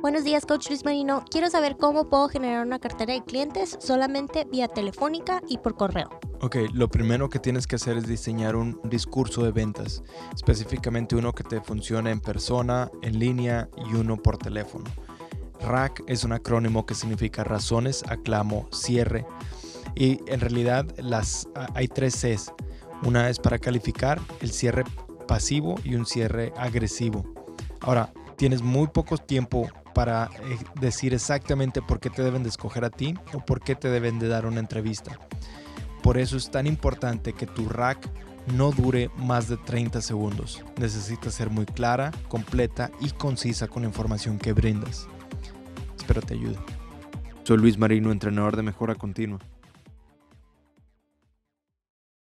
Buenos días, Coach Luis Marino. Quiero saber cómo puedo generar una cartera de clientes solamente vía telefónica y por correo. Ok, lo primero que tienes que hacer es diseñar un discurso de ventas, específicamente uno que te funcione en persona, en línea y uno por teléfono. RAC es un acrónimo que significa razones, aclamo, cierre. Y en realidad las, hay tres Cs. Una es para calificar, el cierre pasivo y un cierre agresivo. Ahora, tienes muy poco tiempo para eh, decir exactamente por qué te deben de escoger a ti o por qué te deben de dar una entrevista. Por eso es tan importante que tu rack no dure más de 30 segundos. Necesita ser muy clara, completa y concisa con la información que brindas. Espero te ayude. Soy Luis Marino, entrenador de mejora continua.